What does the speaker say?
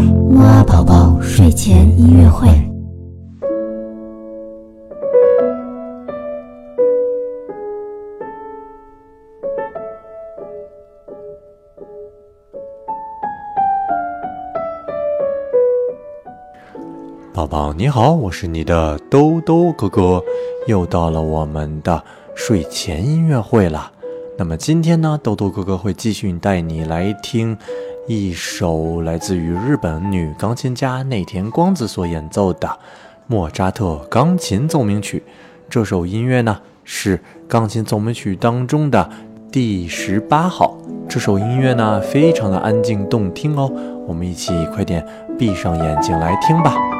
木啊宝宝睡前音乐会。宝宝你好，我是你的兜兜哥哥，又到了我们的睡前音乐会了。那么今天呢，兜兜哥哥会继续带你来听一首来自于日本女钢琴家内田光子所演奏的莫扎特钢琴奏鸣曲。这首音乐呢是钢琴奏鸣曲当中的第十八号。这首音乐呢非常的安静动听哦，我们一起快点闭上眼睛来听吧。